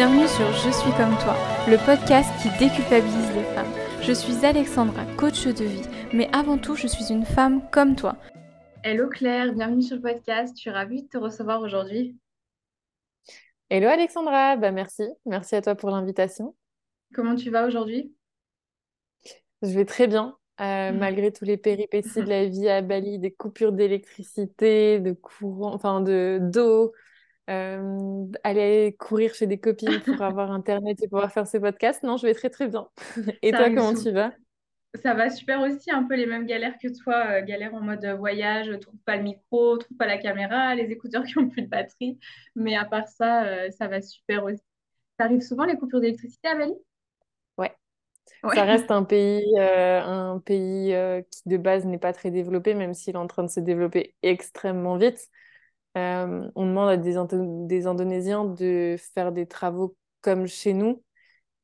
Bienvenue sur Je suis comme toi, le podcast qui déculpabilise les femmes. Je suis Alexandra, coach de vie, mais avant tout, je suis une femme comme toi. Hello Claire, bienvenue sur le podcast. Je suis ravie de te recevoir aujourd'hui. Hello Alexandra, bah merci, merci à toi pour l'invitation. Comment tu vas aujourd'hui? Je vais très bien, euh, malgré tous les péripéties de la vie à Bali, des coupures d'électricité, de courant, enfin de d'eau, euh, aller courir chez des copines pour avoir Internet et pouvoir faire ces podcasts. Non, je vais très très bien. Et toi, comment tu vas? Ça va super aussi, un peu les mêmes galères que toi, euh, galère en mode voyage, trouve pas le micro, trouve pas la caméra, les écouteurs qui ont plus de batterie. Mais à part ça, ça va super aussi. Ça arrive souvent les coupures d'électricité à Bali? Ouais. Ça reste un pays, euh, un pays euh, qui de base n'est pas très développé, même s'il est en train de se développer extrêmement vite. Euh, on demande à des, Indonésiens de faire des travaux comme chez nous,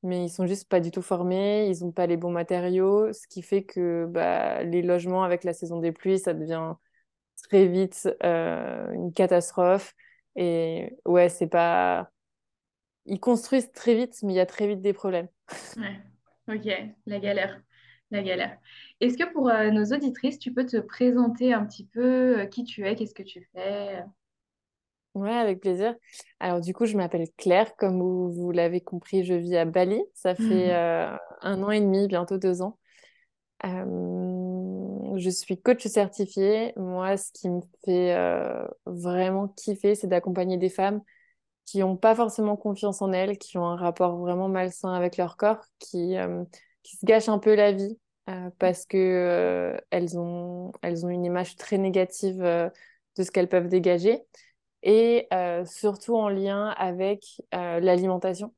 mais ils sont juste pas du tout formés, ils n'ont pas les bons matériaux, ce qui fait que bah, les logements avec la saison des pluies, ça devient très vite une catastrophe. Et ouais, c'est pas. Ils construisent très vite, mais il y a très vite des problèmes. Ouais. Ok, la galère, la galère. Est-ce que pour euh, nos auditrices, tu peux te présenter un petit peu euh, qui tu es, qu'est-ce que tu fais? Ouais, avec plaisir. Alors du coup, je m'appelle Claire, comme vous, l'avez compris, je vis à Bali. Ça fait euh, un an et demi, bientôt deux ans. je suis coach certifiée. Moi, ce qui me fait vraiment kiffer, c'est d'accompagner des femmes qui n'ont pas forcément confiance en elles, qui ont un rapport vraiment malsain avec leur corps, qui, qui se gâchent un peu la vie euh, parce que euh, elles, ont, elles ont une image très négative de ce qu'elles peuvent dégager et surtout en lien avec l'alimentation,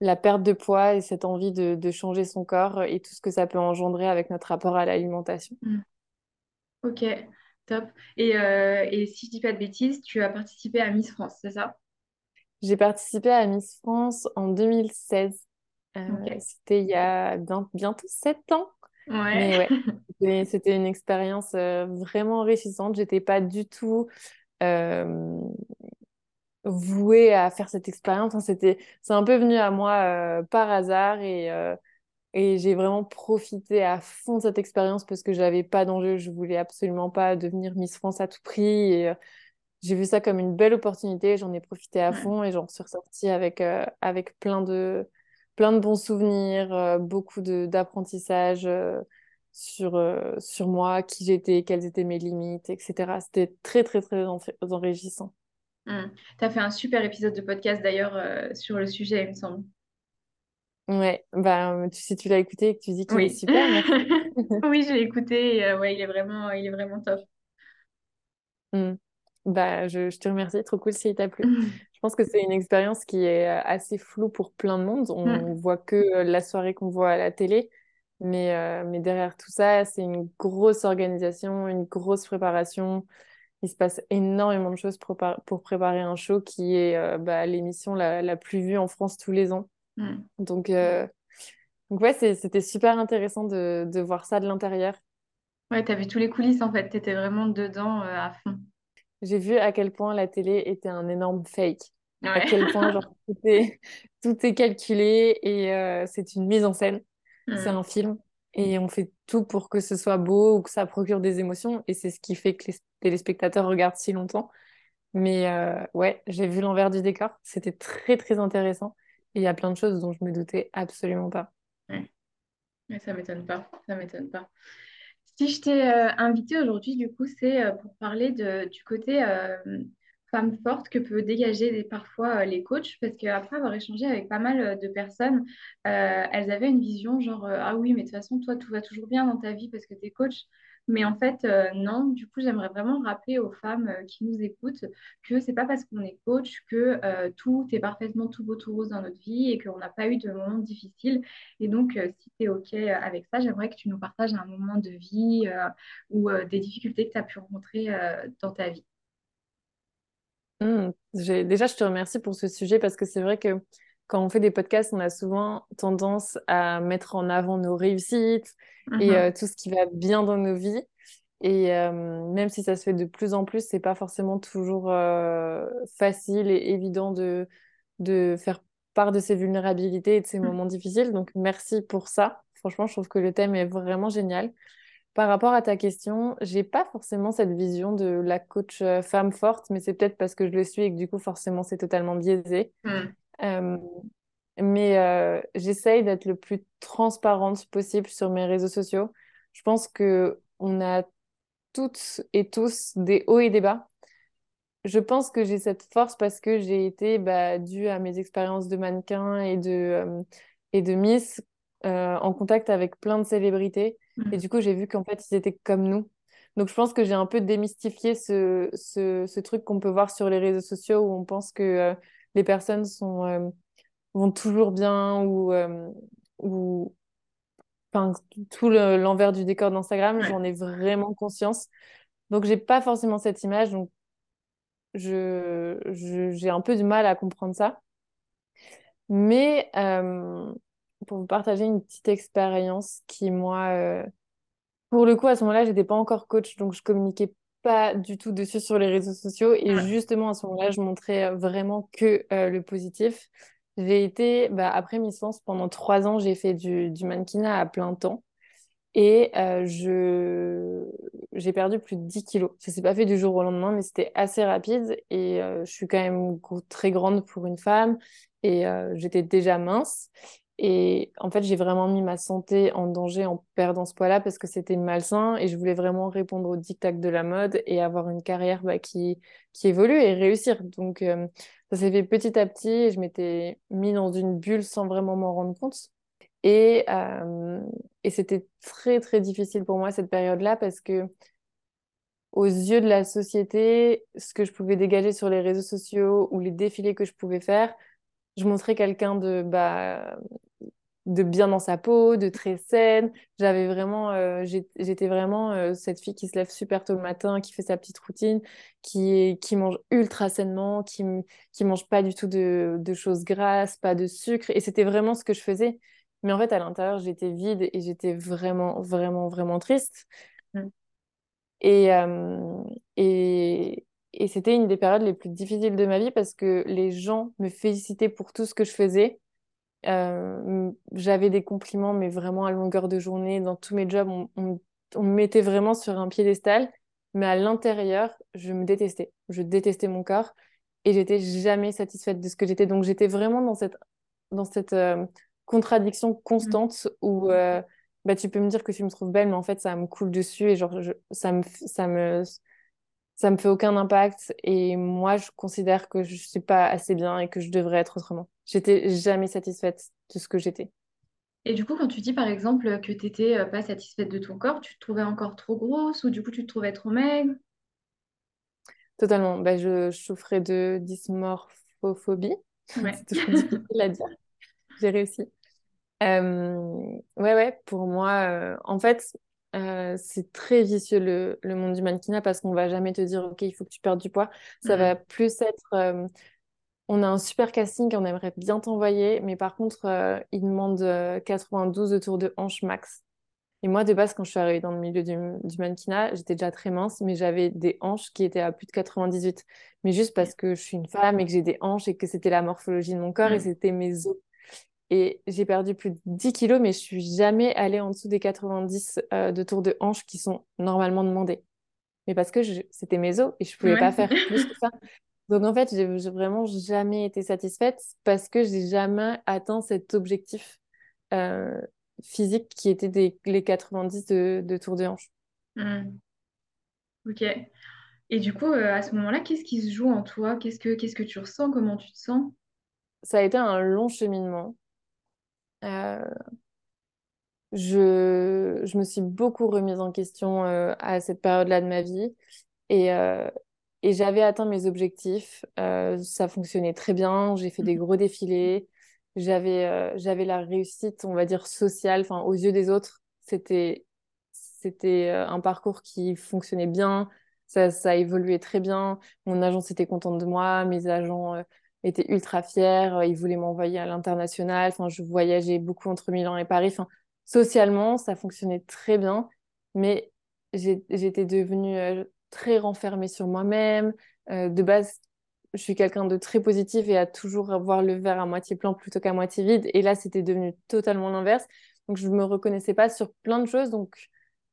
la perte de poids et cette envie de, de, changer son corps et tout ce que ça peut engendrer avec notre rapport à l'alimentation. Mmh. Ok, top. Et, et si je dis pas de bêtises, tu as participé à Miss France, c'est ça? J'ai participé à Miss France en 2016. Euh, c'était il y a bientôt sept ans. Ouais. ouais, c'était une expérience euh, vraiment enrichissante. J'étais pas du tout euh, vouée à faire cette expérience. c'était, c'est un peu venu à moi par hasard et, et j'ai vraiment profité à fond de cette expérience parce que j'avais pas d'enjeu. Je voulais absolument pas devenir Miss France à tout prix et j'ai vu ça comme une belle opportunité, j'en ai profité à fond et j'en suis ressortie avec, avec plein, de, plein de bons souvenirs, euh, beaucoup d'apprentissage euh, sur, sur moi, qui j'étais, quelles étaient mes limites, etc. C'était très, très, très enrichissant. Mmh. Tu as fait un super épisode de podcast d'ailleurs sur le sujet, il me semble. Ouais, bah, si tu l'as écouté et que tu dis qu'il est super, oui, j'ai écouté, ouais, il est vraiment, il est vraiment top. Mmh. Bah, je, te remercie, trop cool si t'a plu. Je pense que c'est une expérience qui est euh, assez floue pour plein de monde. On ne voit que euh, la soirée qu'on voit à la télé, mais, euh, mais derrière tout ça, c'est une grosse organisation, une grosse préparation. Il se passe énormément de choses pour, pour préparer un show qui est bah, l'émission la, la, plus vue en France tous les ans. Donc, donc ouais, c'était super intéressant de, de voir ça de l'intérieur. Ouais, tu as vu tous les coulisses en fait, tu étais vraiment dedans à fond j'ai vu à quel point la télé était un énorme fake. À quel point genre, tout, est, tout est calculé et euh, c'est une mise en scène. C'est mm. un film. Et on fait tout pour que ce soit beau ou que ça procure des émotions. Et c'est ce qui fait que les téléspectateurs regardent si longtemps. Mais euh, ouais, j'ai vu l'envers du décor. C'était très, très intéressant. Et il y a plein de choses dont je me doutais absolument pas. Ouais. Mais ça m'étonne pas. Ça m'étonne pas. Si je t'ai euh, invité aujourd'hui, du coup, c'est euh, pour parler du côté euh, femme forte que peut dégager parfois les coachs, parce qu'après avoir échangé avec pas mal de personnes, elles avaient une vision genre, ah oui, mais de toute façon, toi, tout va toujours bien dans ta vie parce que tu es coach. Mais en fait, euh, non, du coup, j'aimerais vraiment rappeler aux femmes euh, qui nous écoutent que c'est pas parce qu'on est coach que euh, tout est parfaitement tout beau, tout rose dans notre vie et qu'on n'a pas eu de moments difficiles. Et donc, si tu es OK avec ça, j'aimerais que tu nous partages un moment de vie ou des difficultés que tu as pu rencontrer dans ta vie. Mmh. Déjà, je te remercie pour ce sujet parce que c'est vrai que quand on fait des podcasts, on a souvent tendance à mettre en avant nos réussites et mhm. euh, tout ce qui va bien dans nos vies. Et euh, même si ça se fait de plus en plus, c'est pas forcément toujours euh, facile et évident de, de faire part de ses vulnérabilités et de ses moments difficiles. Donc, merci pour ça. Franchement, je trouve que le thème est vraiment génial. Par rapport à ta question, j'ai pas forcément cette vision de la coach femme forte, mais c'est peut-être parce que je le suis et que du coup, forcément, c'est totalement biaisé. Mm. Euh, mais euh, j'essaye d'être le plus transparente possible sur mes réseaux sociaux. Je pense que on a toutes et tous des hauts et des bas. Je pense que j'ai cette force parce que j'ai été bah, due à mes expériences de mannequin et de, euh, et de Miss en contact avec plein de célébrités. Et Mm. du coup, j'ai vu qu'en fait, ils étaient comme nous. Donc, je pense que j'ai un peu démystifié ce, ce, ce truc qu'on peut voir sur les réseaux sociaux où on pense que euh, les personnes sont, euh, vont toujours bien ou, euh, ou enfin, tout le- l'envers du décor d'Instagram. J'en ai vraiment conscience. Donc, j'ai pas forcément cette image. Donc, je, je- j'ai un peu du mal à comprendre ça. Mais euh, pour vous partager une petite expérience qui, moi, euh, pour le coup, à ce moment-là, j'étais pas encore coach, donc je communiquais pas du tout dessus sur les réseaux sociaux. Et Ouais. justement, à ce moment-là, je montrais euh, vraiment que euh, le positif. J'ai été, bah, après Miss France, pendant trois ans, j'ai fait du, du mannequinat à plein temps. Et euh, je... j'ai perdu plus de 10 kilos. Ça s'est pas fait du jour au lendemain, mais c'était assez rapide. Et euh, je suis quand même très grande pour une femme. Et j'étais déjà mince. Et en fait, j'ai vraiment mis ma santé en danger en perdant ce poids-là parce que c'était malsain. Et je voulais vraiment répondre aux diktats de la mode et avoir une carrière bah, qui, qui évolue et réussir. Donc, euh, ça s'est fait petit à petit. Et je m'étais mis dans une bulle sans vraiment m'en rendre compte. Et, euh, et c'était très, très difficile pour moi cette période-là parce que, aux yeux de la société, ce que je pouvais dégager sur les réseaux sociaux ou les défilés que je pouvais faire, je montrais quelqu'un de, bah, de bien dans sa peau, de très saine. J'avais vraiment, euh, j'étais vraiment euh, cette fille qui se lève super tôt le matin, qui fait sa petite routine, qui, est- qui mange ultra sainement, qui, qui mange pas du tout de, de choses grasses, pas de sucre. Et c'était vraiment ce que je faisais. Mais en fait, à l'intérieur, j'étais vide et j'étais vraiment, vraiment, vraiment triste. Mm. Et, euh, et, et c'était une des périodes les plus difficiles de ma vie parce que les gens me félicitaient pour tout ce que je faisais. Euh, j'avais des compliments, mais vraiment à longueur de journée. Dans tous mes jobs, on, on- on me mettait vraiment sur un piédestal. Mais à l'intérieur, je me détestais. Je détestais mon corps et j'étais jamais satisfaite de ce que j'étais. Donc j'étais vraiment dans cette, dans cette euh, contradiction Mm. constante où euh, bah, tu peux me dire que tu me trouves belle, mais en fait, ça me coule dessus et genre, je- ça me, ça me, ça me fait aucun impact et moi je considère que je suis pas assez bien et que je devrais être autrement. J'étais jamais satisfaite de ce que j'étais. Et du coup, quand tu dis par exemple que tu n'étais pas satisfaite de ton corps, tu te trouvais encore trop grosse ou du coup tu te trouvais trop maigre? Totalement. Bah, je, je souffrais de dysmorphophobie. Ouais. C'est toujours difficile à dire. J'ai réussi. Euh, ouais, ouais, pour moi, euh, en fait, euh, c'est très vicieux le, le monde du mannequinat parce qu'on va jamais te dire, OK, il faut que tu perdes du poids. Ça va plus être, euh, On a un super casting, on aimerait bien t'envoyer, mais par contre, euh, il demande euh, 92 de tour de hanche max. Et moi, de base, quand je suis arrivée dans le milieu du, du mannequinat, j'étais déjà très mince, mais j'avais des hanches qui étaient à plus de 98. Mais juste parce que je suis une femme et que j'ai des hanches et que c'était la morphologie de mon corps et Mm. c'était mes os. Et j'ai perdu plus de 10 kilos, mais je suis jamais allée en dessous des 90 euh, de tour de hanche qui sont normalement demandés. Mais parce que je- c'était mes os et je pouvais pas faire plus que ça. Donc en fait, j'ai vraiment jamais été satisfaite parce que j'ai jamais atteint cet objectif euh, physique qui était des, les 90 de, de tour de hanche. Mm. Ok. Et du coup, euh, à ce moment-là, qu'est-ce qui se joue en toi? Qu'est-ce que qu'est-ce que tu ressens? Comment tu te sens? Ça a été un long cheminement. Euh, je, je me suis beaucoup remise en question euh, à cette période-là de ma vie et, euh, et j'avais atteint mes objectifs. Ça fonctionnait très bien. J'ai fait des gros défilés. J'avais j'avais la réussite, on va dire, sociale. Enfin, aux yeux des autres, c'était c'était un parcours qui fonctionnait bien. Ça, ça évoluait très bien. Mon agence était contente de moi. Mes agents euh, étaient ultra fiers. Euh, Ils voulaient m'envoyer à l'international. Enfin, je voyageais beaucoup entre Milan et Paris. Enfin, socialement, ça fonctionnait très bien. Mais j'étais devenue euh, très renfermée sur moi-même. Euh, de base, je suis quelqu'un de très positif et à toujours voir le verre à moitié plein plutôt qu'à moitié vide. Et là, c'était devenu totalement l'inverse. Donc, je ne me reconnaissais pas sur plein de choses. Donc,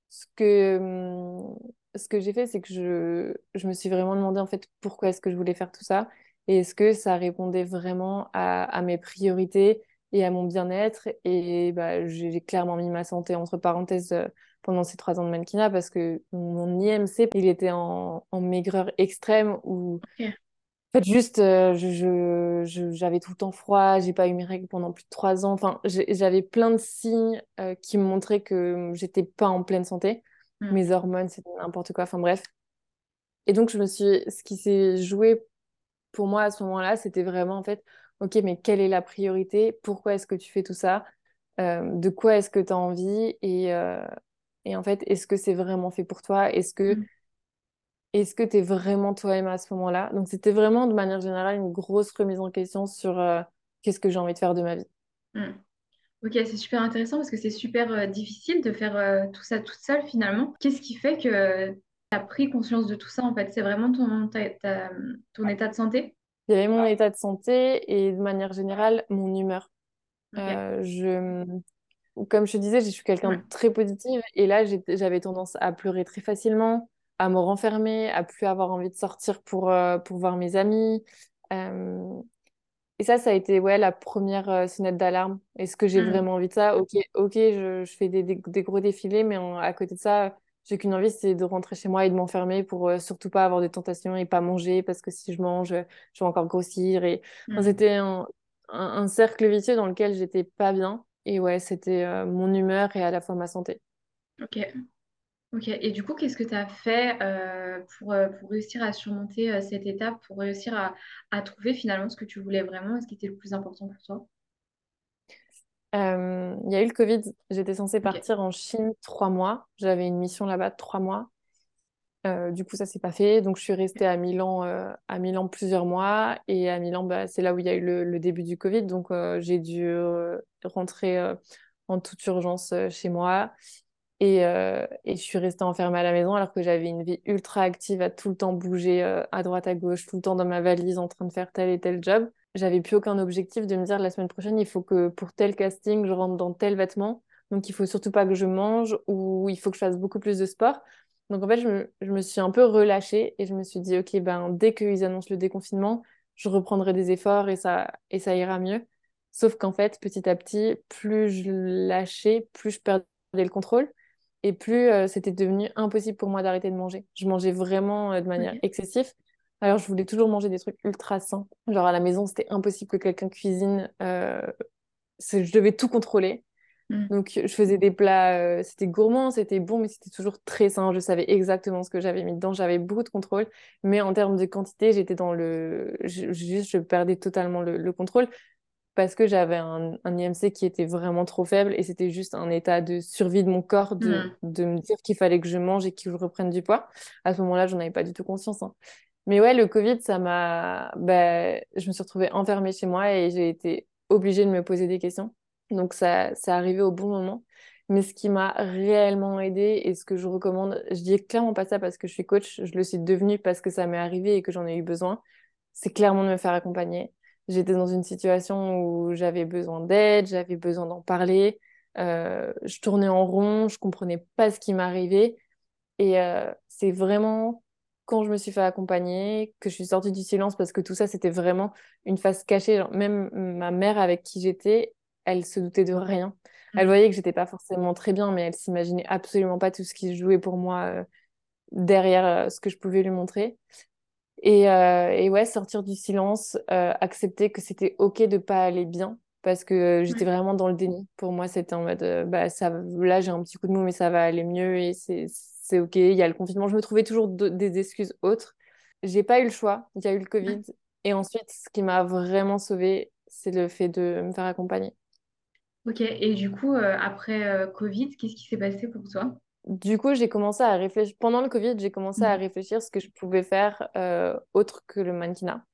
ce que, hum, ce que j'ai fait, c'est que je, je me suis vraiment demandé en fait pourquoi est-ce que je voulais faire tout ça et est-ce que ça répondait vraiment à, à mes priorités et à mon bien-être? Et bah, j'ai clairement mis ma santé entre parenthèses euh, pendant ces trois ans de mannequinat parce que mon IMC, il était en, en maigreur extrême où en fait, juste, euh, je, j'avais tout le temps froid, j'ai pas eu mes règles pendant plus de trois ans. Enfin, j'avais plein de signes euh, qui me montraient que j'étais pas en pleine santé. Mm. Mes hormones, c'était n'importe quoi. Enfin, bref. Et donc, je me suis, ce qui s'est joué pour moi à ce moment-là, c'était vraiment en fait, ok, mais quelle est la priorité? Pourquoi est-ce que tu fais tout ça? Euh, de quoi est-ce que tu as envie? Et, euh, et en fait, est-ce que c'est vraiment fait pour toi? Est-ce que Mm. est-ce que tu es vraiment toi-même à ce moment-là? Donc, c'était vraiment de manière générale une grosse remise en question sur euh, qu'est-ce que j'ai envie de faire de ma vie. Mm. Ok, c'est super intéressant parce que c'est super difficile de faire tout ça toute seule finalement. Qu'est-ce qui fait que as pris conscience de tout ça en fait? C'est vraiment ton, ta- ta- ton état de santé? Il y avait mon état de santé et de manière générale mon humeur. Euh, je, comme je te disais, je suis quelqu'un Ouais. de très positive et là j'avais tendance à pleurer très facilement, à me renfermer, à plus avoir envie de sortir pour, euh, pour voir mes amis. Euh, et ça, ça a été ouais, la première euh, sonnette d'alarme. Est-ce que j'ai Mm. vraiment envie de ça? Ok, ok, je, je fais des, des, des gros défilés, mais à côté de ça, j'ai qu'une envie, c'est de rentrer chez moi et de m'enfermer pour euh, surtout pas avoir de tentations et pas manger parce que si je mange, euh, je vais encore grossir. Et enfin, Mm. c'était un, un, un cercle vicieux dans lequel j'étais pas bien. Et ouais, c'était euh, mon humeur et à la fois ma santé. Ok. Ok. Et du coup, qu'est-ce que tu as fait euh, pour, pour réussir à surmonter cette étape, pour réussir à, à trouver finalement ce que tu voulais vraiment et ce qui était le plus important pour toi? Euh, Il y a eu le Covid, j'étais censée partir en Chine trois mois. J'avais une mission là-bas de trois mois. Euh, du coup, ça s'est pas fait. Donc, je suis restée à Milan, euh, à Milan plusieurs mois. Et à Milan, bah, c'est là où il y a eu le, le début du Covid. Donc, j'ai dû rentrer en toute urgence chez moi. Et, et je suis restée enfermée à la maison alors que j'avais une vie ultra active à tout le temps bouger à droite, à gauche, tout le temps dans ma valise en train de faire tel et tel job. J'avais plus aucun objectif de me dire la semaine prochaine, il faut que pour tel casting, je rentre dans tel vêtement. Donc, il faut surtout pas que je mange ou il faut que je fasse beaucoup plus de sport. Donc, en fait, je me, je me suis un peu relâchée et je me suis dit, OK, ben, dès qu'ils annoncent le déconfinement, je reprendrai des efforts et ça, et ça ira mieux. Sauf qu'en fait, petit à petit, plus je lâchais, plus je perdais le contrôle et plus euh, c'était devenu impossible pour moi d'arrêter de manger. Je mangeais vraiment euh, de manière excessive. Alors, je voulais toujours manger des trucs ultra sains. Genre, à la maison, c'était impossible que quelqu'un cuisine. euh, je devais tout contrôler. Mm. Donc, je faisais des plats, euh, c'était gourmand, c'était bon, mais c'était toujours très sain. Je savais exactement ce que j'avais mis dedans. J'avais beaucoup de contrôle. Mais en termes de quantité, j'étais dans le. je- Juste, je perdais totalement le, le contrôle parce que j'avais un, un IMC qui était vraiment trop faible et c'était juste un état de survie de mon corps de, Mm. de me dire qu'il fallait que je mange et que je reprenne du poids. À ce moment-là, j'en avais pas du tout conscience. hein. Mais ouais, le Covid, ça m'a. ben, je me suis retrouvée enfermée chez moi et j'ai été obligée de me poser des questions. Donc, ça, ça arrivé au bon moment. Mais ce qui m'a réellement aidée et ce que je recommande, je dis clairement pas ça parce que je suis coach, je le suis devenue parce que ça m'est arrivé et que j'en ai eu besoin, c'est clairement de me faire accompagner. J'étais dans une situation où j'avais besoin d'aide, j'avais besoin d'en parler. Euh, je tournais en rond, je comprenais pas ce qui m'arrivait. Et euh, c'est vraiment quand je me suis fait accompagner que je suis sortie du silence parce que tout ça, c'était vraiment une face cachée. Même ma mère avec qui j'étais, elle se doutait de rien. Elle Mm. voyait que j'étais pas forcément très bien, mais elle s'imaginait absolument pas tout ce qui se jouait pour moi euh, derrière euh, ce que je pouvais lui montrer. Et, euh, et ouais, sortir du silence, accepter que c'était OK de pas aller bien parce que j'étais Ouais. vraiment dans le déni. Pour moi, c'était en mode, bah, ça, là, j'ai un petit coup de mou, mais ça va aller mieux et c'est, c'est OK. Il y a le confinement. Je me trouvais toujours de- des excuses autres. J'ai pas eu le choix. Il y a eu le. Covid. Et ensuite, ce qui m'a vraiment sauvée, c'est le fait de me faire accompagner. Ok. Et du coup, euh, après euh, Covid, qu'est-ce qui s'est passé pour toi? Du coup, j'ai commencé à réfléchir. Pendant le Covid, j'ai commencé à Mm. réfléchir ce que je pouvais faire euh, autre que le mannequinat.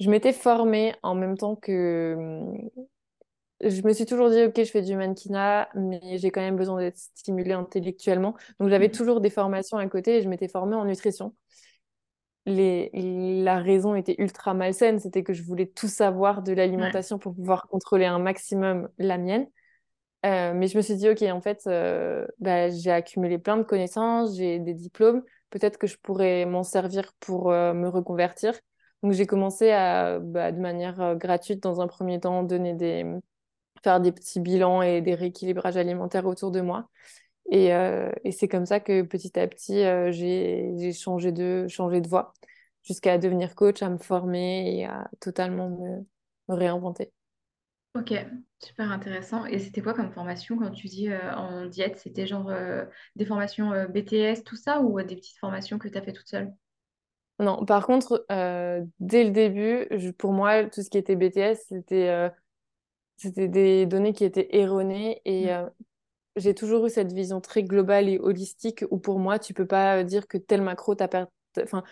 Je m'étais formée en même temps que... Je me suis toujours dit, OK, je fais du mannequinat, mais j'ai quand même besoin d'être stimulée intellectuellement. Donc, j'avais Mm. toujours des formations à côté et je m'étais formée en nutrition. les, la raison était ultra malsaine, c'était que je voulais tout savoir de l'alimentation pour pouvoir contrôler un maximum la mienne. Euh, mais je me suis dit, OK, en fait, euh, bah, j'ai accumulé plein de connaissances, j'ai des diplômes, peut-être que je pourrais m'en servir pour euh, me reconvertir. Donc, j'ai commencé à, bah, de manière gratuite, dans un premier temps, donner des, faire des petits bilans et des rééquilibrages alimentaires autour de moi. Et, et c'est comme ça que petit à petit, j'ai changé de, changé de voie jusqu'à devenir coach, à me former et à totalement me, me réinventer. Ok, super intéressant. Et c'était quoi comme formation quand tu dis euh, en diète? C'était genre euh, des formations euh, BTS, tout ça, ou des petites formations que tu as fait toute seule? Non, par contre, dès le début, je- pour moi, tout ce qui était BTS, c'était c'était des données qui étaient erronées et Mm. j'ai toujours eu cette vision très globale et holistique où pour moi, tu peux pas dire que tel macro t'a per- enfin,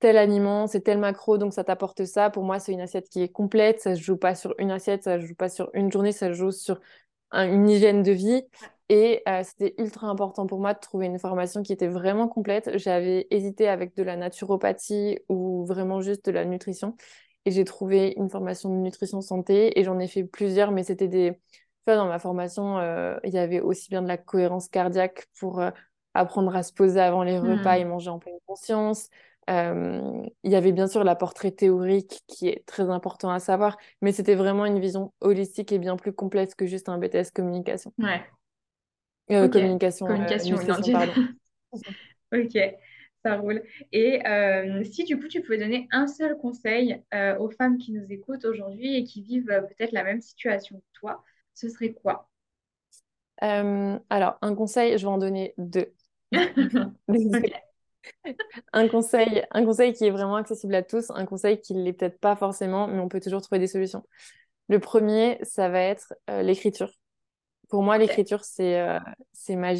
tel aliment, c'est tel macro, donc ça t'apporte ça. Pour moi, c'est une assiette qui est complète. Ça se joue pas sur une assiette, ça se joue pas sur une journée, ça se joue sur un- une hygiène de vie. Et euh, c'était ultra important pour moi de trouver une formation qui était vraiment complète. J'avais hésité avec de la naturopathie ou vraiment juste de la nutrition. Et j'ai trouvé une formation de nutrition santé et j'en ai fait plusieurs, mais c'était des... Dans ma formation, euh, il y avait aussi bien de la cohérence cardiaque pour euh, apprendre à se poser avant les repas et manger en pleine conscience. Euh, il y avait bien sûr l'apport théorique qui est très important à savoir, mais c'était vraiment une vision holistique et bien plus complète que juste un BTS communication. Ouais, Euh, ok. communication, Communication, non, pardon. Ok, ça roule. Et euh, si du coup tu pouvais donner un seul conseil euh, aux femmes qui nous écoutent aujourd'hui et qui vivent euh, peut-être la même situation que toi, ce serait quoi? Alors, un conseil, je vais en donner deux. Un conseil, un conseil qui est vraiment accessible à tous, un conseil qui ne l'est peut-être pas forcément, mais on peut toujours trouver des solutions. Le premier, ça va être l'écriture. Pour moi, l'écriture, c'est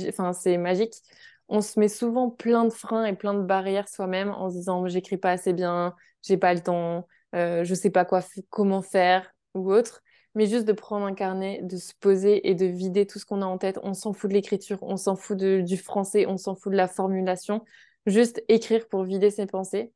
enfin, c'est magique. On se met souvent plein de freins et plein de barrières soi-même en se disant j'écris pas assez bien, j'ai pas le temps, euh, je sais pas quoi, comment faire ou autre. Mais juste de prendre un carnet, de se poser et de vider tout ce qu'on a en tête. On s'en fout de l'écriture, on s'en fout du français, on s'en fout de la formulation. Juste écrire pour vider ses pensées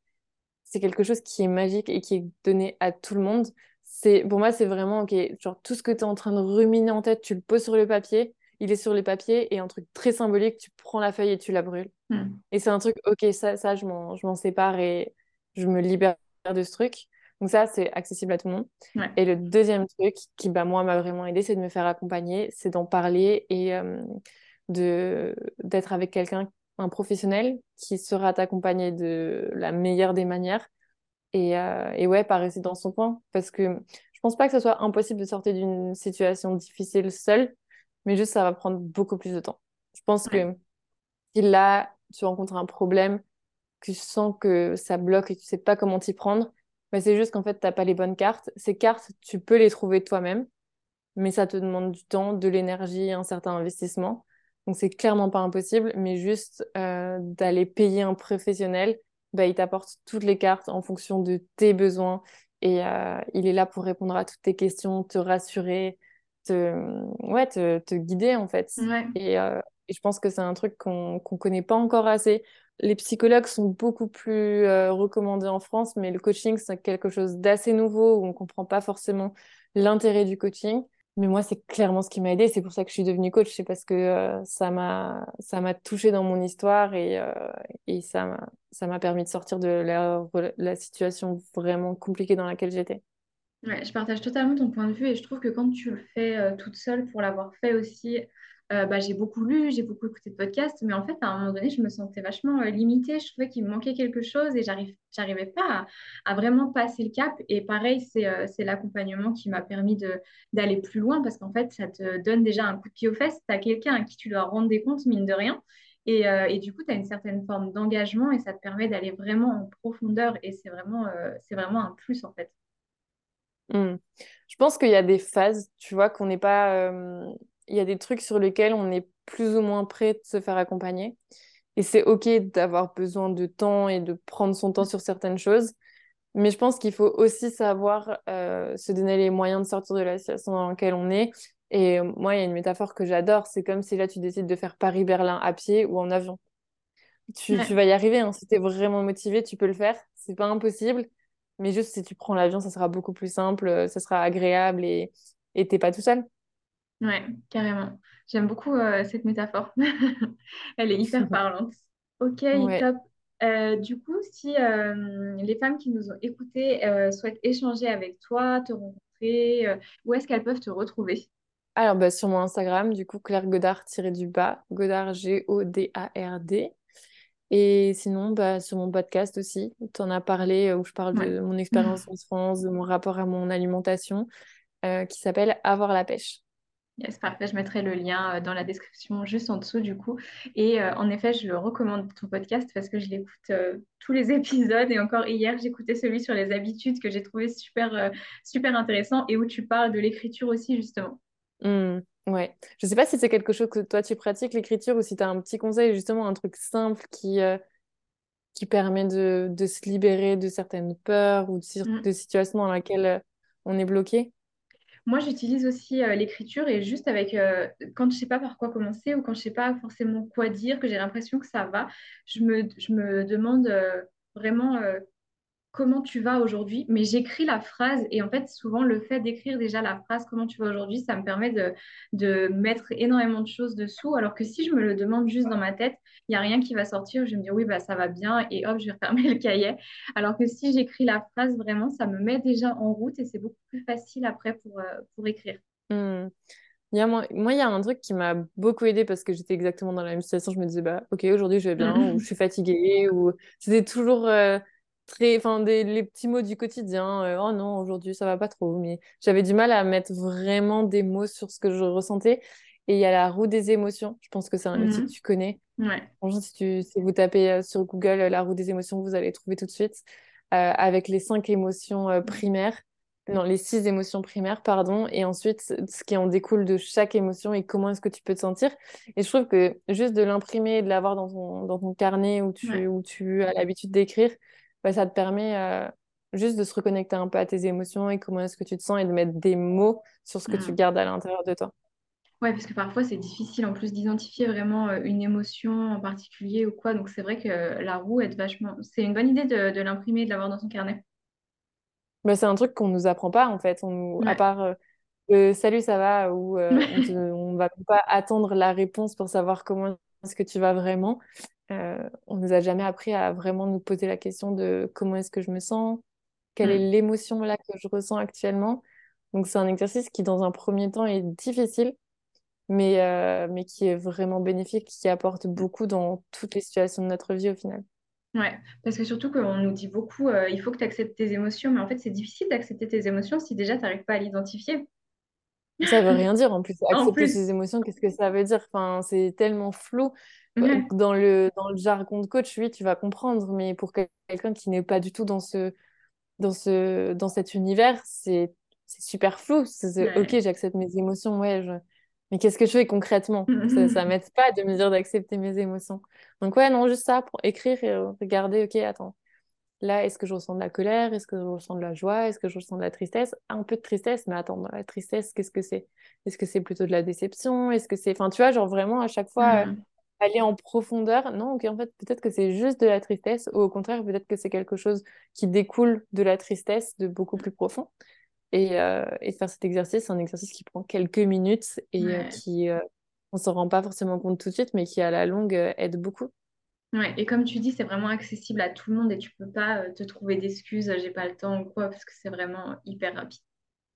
c'est quelque chose qui est magique et qui est donné à tout le monde. C'est, pour moi, c'est vraiment, ok, genre tout ce que tu es en train de ruminer en tête, tu le poses sur le papier, il est sur les papiers et un truc très symbolique, tu prends la feuille et tu la brûles. Hmm. Et c'est un truc, ok, ça, ça je m'en, je m'en sépare et je me libère de ce truc. Donc ça, c'est accessible à tout le monde. Ouais, Et le deuxième truc qui, bah, moi, m'a vraiment aidé, c'est de me faire accompagner, c'est d'en parler et euh, de, d'être avec quelqu'un, un professionnel qui sera t'accompagner de la meilleure des manières et, euh, et ouais, pas rester dans son coin. Parce que je pense pas que ce soit impossible de sortir d'une situation difficile seul, mais juste ça va prendre beaucoup plus de temps. Je pense ouais, que si là, tu rencontres un problème, que tu sens que ça bloque et que tu sais pas comment t'y prendre, bah, c'est juste qu'en fait, t'as pas les bonnes cartes. Ces cartes, tu peux les trouver toi-même, mais ça te demande du temps, de l'énergie, un certain investissement. Donc, c'est clairement pas impossible, mais juste euh, d'aller payer un professionnel, bah, il t'apporte toutes les cartes en fonction de tes besoins et euh, il est là pour répondre à toutes tes questions, te rassurer, te, ouais, te, te guider en fait. ouais, Et, euh, et je pense que c'est un truc qu'on qu'on connaît pas encore assez. Les psychologues sont beaucoup plus euh, recommandés en France, mais le coaching, c'est quelque chose d'assez nouveau où on comprend pas forcément l'intérêt du coaching. Mais moi, c'est clairement ce qui m'a aidé. C'est pour ça que je suis devenue coach. C'est parce que euh, ça m'a touchée dans mon histoire et, euh, et ça m'a ça m'a permis de sortir de la, la situation vraiment compliquée dans laquelle j'étais. Ouais, je partage totalement ton point de vue et je trouve que quand tu le fais euh, toute seule pour l'avoir fait aussi, euh, bah, j'ai beaucoup lu, j'ai beaucoup écouté de podcasts, mais en fait, à un moment donné, je me sentais vachement euh, limitée. Je trouvais qu'il me manquait quelque chose et j'arrivais pas à, vraiment passer le cap. Et pareil, c'est l'accompagnement qui m'a permis d'aller plus loin parce qu'en fait, ça te donne déjà un coup de pied aux fesses. Tu as quelqu'un à qui tu dois rendre des comptes, mine de rien. Et, et du coup, tu as une certaine forme d'engagement et ça te permet d'aller vraiment en profondeur. Et c'est vraiment, c'est vraiment un plus, en fait. Hmm. Je pense qu'il y a des phases, tu vois, qu'on n'est pas. euh, Il y a des trucs sur lesquels on est plus ou moins prêt de se faire accompagner. Et c'est OK d'avoir besoin de temps et de prendre son temps sur certaines choses. Mais je pense qu'il faut aussi savoir euh, se donner les moyens de sortir de la situation dans laquelle on est. Et moi, il y a une métaphore que j'adore. C'est comme si là, tu décides de faire Paris-Berlin à pied ou en avion. Tu, Ouais. tu vas y arriver, hein. Si tu es vraiment motivé, tu peux le faire. C'est pas impossible. Mais juste si tu prends l'avion, ça sera beaucoup plus simple, euh, ça sera agréable et et t'es pas tout seul. Ouais, carrément. J'aime beaucoup euh, cette métaphore. Elle est hyper parlante. Ok, Ouais. top. Euh, du coup, si euh, les femmes qui nous ont écoutées souhaitent échanger avec toi, te rencontrer, où est-ce qu'elles peuvent te retrouver? Alors, bah, sur mon Instagram, du coup, Claire Godard tiré du bas, Godard G-O-D-A-R-D. Et sinon, bah, sur mon podcast aussi, tu en as parlé, euh, où je parle Ouais. de mon expérience en France, de mon rapport à mon alimentation, euh, qui s'appelle Avoir la pêche. Yes, parfait. Je mettrai le lien euh, dans la description juste en dessous du coup. Et euh, en effet, je recommande ton podcast parce que je l'écoute euh, tous les épisodes. Et encore hier, j'écoutais celui sur les habitudes que j'ai trouvé super, euh, super intéressant et où tu parles de l'écriture aussi justement. Hmm, ouais. Je sais pas si c'est quelque chose que toi tu pratiques, l'écriture, ou si tu as un petit conseil, justement, un truc simple qui, euh, qui permet de, de se libérer de certaines peurs ou de, Mm. de situations dans lesquelles euh, on est bloqué. Moi, j'utilise aussi euh, l'écriture et juste avec euh, quand je sais pas par quoi commencer ou quand je sais pas forcément quoi dire, que j'ai l'impression que ça va, je me, je me demande vraiment comment tu vas aujourd'hui, mais j'écris la phrase et en fait, souvent, le fait d'écrire déjà la phrase comment tu vas aujourd'hui, ça me permet de, de mettre énormément de choses dessous, alors que si je me le demande juste dans ma tête, il n'y a rien qui va sortir, je vais me dire oui, bah, ça va bien et hop, je vais refermer le cahier. Alors que si j'écris la phrase vraiment, ça me met déjà en route et c'est beaucoup plus facile après pour, euh, pour écrire. Hmm. Il y a moi, il y a un truc qui m'a beaucoup aidé parce que j'étais exactement dans la même situation. Je me disais, bah, ok, aujourd'hui je vais bien, ou je suis fatiguée, ou c'était toujours euh, très, enfin, des, les petits mots du quotidien. euh, oh non, aujourd'hui ça va pas trop. Mais j'avais du mal à mettre vraiment des mots sur ce que je ressentais. Et il y a la roue des émotions. Je pense que c'est un outil que Mhm. tu connais. Ouais. Si, tu, si vous tapez euh, sur Google euh, la roue des émotions, vous allez trouver tout de suite euh, avec les cinq émotions primaires, non, les six émotions primaires, pardon, et ensuite ce qui en découle de chaque émotion et comment est-ce que tu peux te sentir. Et je trouve que juste de l'imprimer et de l'avoir dans ton, dans ton carnet où tu, Ouais. où tu as l'habitude d'écrire, bah, ça te permet euh, juste de se reconnecter un peu à tes émotions et comment est-ce que tu te sens et de mettre des mots sur ce que tu Mm. gardes à l'intérieur de toi. Ouais, parce que parfois c'est difficile en plus d'identifier vraiment euh, une émotion en particulier ou quoi. Donc c'est vrai que la roue est vachement. C'est une bonne idée de, de l'imprimer et de l'avoir dans son carnet. Bah, c'est un truc qu'on nous apprend pas en fait. On nous- à part euh, Euh, salut, ça va? Ou euh, on on va pas attendre la réponse pour savoir comment est-ce que tu vas vraiment. Euh, on nous a jamais appris à vraiment nous poser la question de comment est-ce que je me sens, quelle est Mm. l'émotion là que je ressens actuellement. Donc c'est un exercice qui dans un premier temps est difficile, mais, euh, mais qui est vraiment bénéfique, qui apporte beaucoup dans toutes les situations de notre vie au final. Ouais, parce que surtout qu'on nous dit beaucoup, euh, il faut que tu acceptes tes émotions, mais en fait c'est difficile d'accepter tes émotions si déjà tu n'arrives pas à l'identifier. Ça veut rien dire en plus. En Accepter ses plus. émotions, qu'est-ce que ça veut dire? Enfin, c'est tellement flou. Euh, Ouais. Dans le, dans le jargon de coach, oui, tu vas comprendre, mais pour quel- quelqu'un qui n'est pas du tout dans ce, dans ce, dans cet univers, c'est, super flou. C'est, ok, j'accepte mes émotions, ouais, je... mais qu'est-ce que je fais concrètement? Ça, ça m'aide pas de me dire d'accepter mes émotions. Donc ouais, non, juste ça, pour écrire et euh, regarder, ok, attends. Là, est-ce que je ressens de la colère? Est-ce que je ressens de la joie? Est-ce que je ressens de la tristesse? Un peu de tristesse, mais attends, la tristesse, qu'est-ce que c'est? Est-ce que c'est plutôt de la déception? Est-ce que c'est... Enfin, tu vois, genre vraiment, à chaque fois, euh, Mm. Aller en profondeur. Non, ok, en fait, peut-être que c'est juste de la tristesse, ou au contraire, peut-être que c'est quelque chose qui découle de la tristesse, de beaucoup plus profond. Et, euh, et faire cet exercice, c'est un exercice qui prend quelques minutes et euh, qui, euh, on s'en rend pas forcément compte tout de suite, mais qui, à la longue, euh, aide beaucoup. Ouais. Et comme tu dis, c'est vraiment accessible à tout le monde et tu peux pas te trouver d'excuses, j'ai pas le temps ou quoi, parce que c'est vraiment hyper rapide.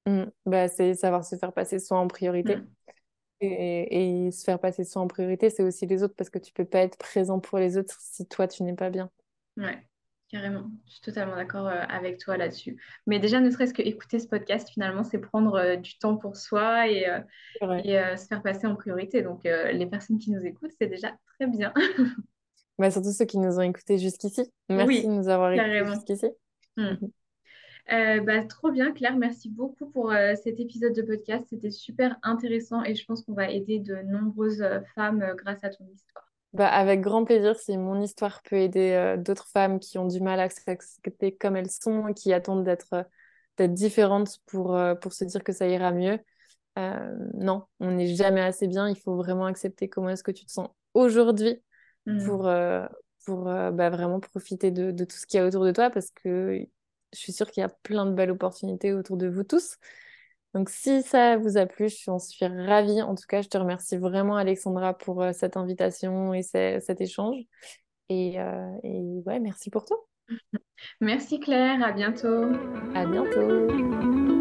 Mm. Bah, c'est savoir se faire passer soi en priorité. Mm. Et, et se faire passer soi en priorité, c'est aussi les autres parce que tu peux pas être présent pour les autres si toi, tu n'es pas bien. Ouais, carrément. Je suis totalement d'accord euh, avec toi là-dessus. Mais déjà, ne serait-ce que écouter ce podcast, finalement, c'est prendre euh, du temps pour soi et, euh, et euh, se faire passer en priorité. Donc, euh, les personnes qui nous écoutent, c'est déjà très bien. Bah, surtout ceux qui nous ont écoutés jusqu'ici. Merci de nous avoir écoutés jusqu'ici. Hmm. Euh, bah, trop bien, Claire. Merci beaucoup pour euh, cet épisode de podcast. C'était super intéressant et je pense qu'on va aider de nombreuses euh, femmes euh, grâce à ton histoire. Bah, avec grand plaisir, si mon histoire peut aider d'autres femmes qui ont du mal à s'accepter comme elles sont, qui attendent d'être différentes pour, pour se dire que ça ira mieux. Non, on n'est jamais assez bien. Il faut vraiment accepter comment est-ce que tu te sens aujourd'hui Hmm. pour, pour bah, vraiment profiter de, de tout ce qu'il y a autour de toi parce que je suis sûre qu'il y a plein de belles opportunités autour de vous tous. Donc, si ça vous a plu, j'en suis ravie. En tout cas, je te remercie vraiment, Alexandra, pour euh, cette invitation et cet échange. Et, euh, et ouais, merci pour tout. Merci Claire, à bientôt. À bientôt.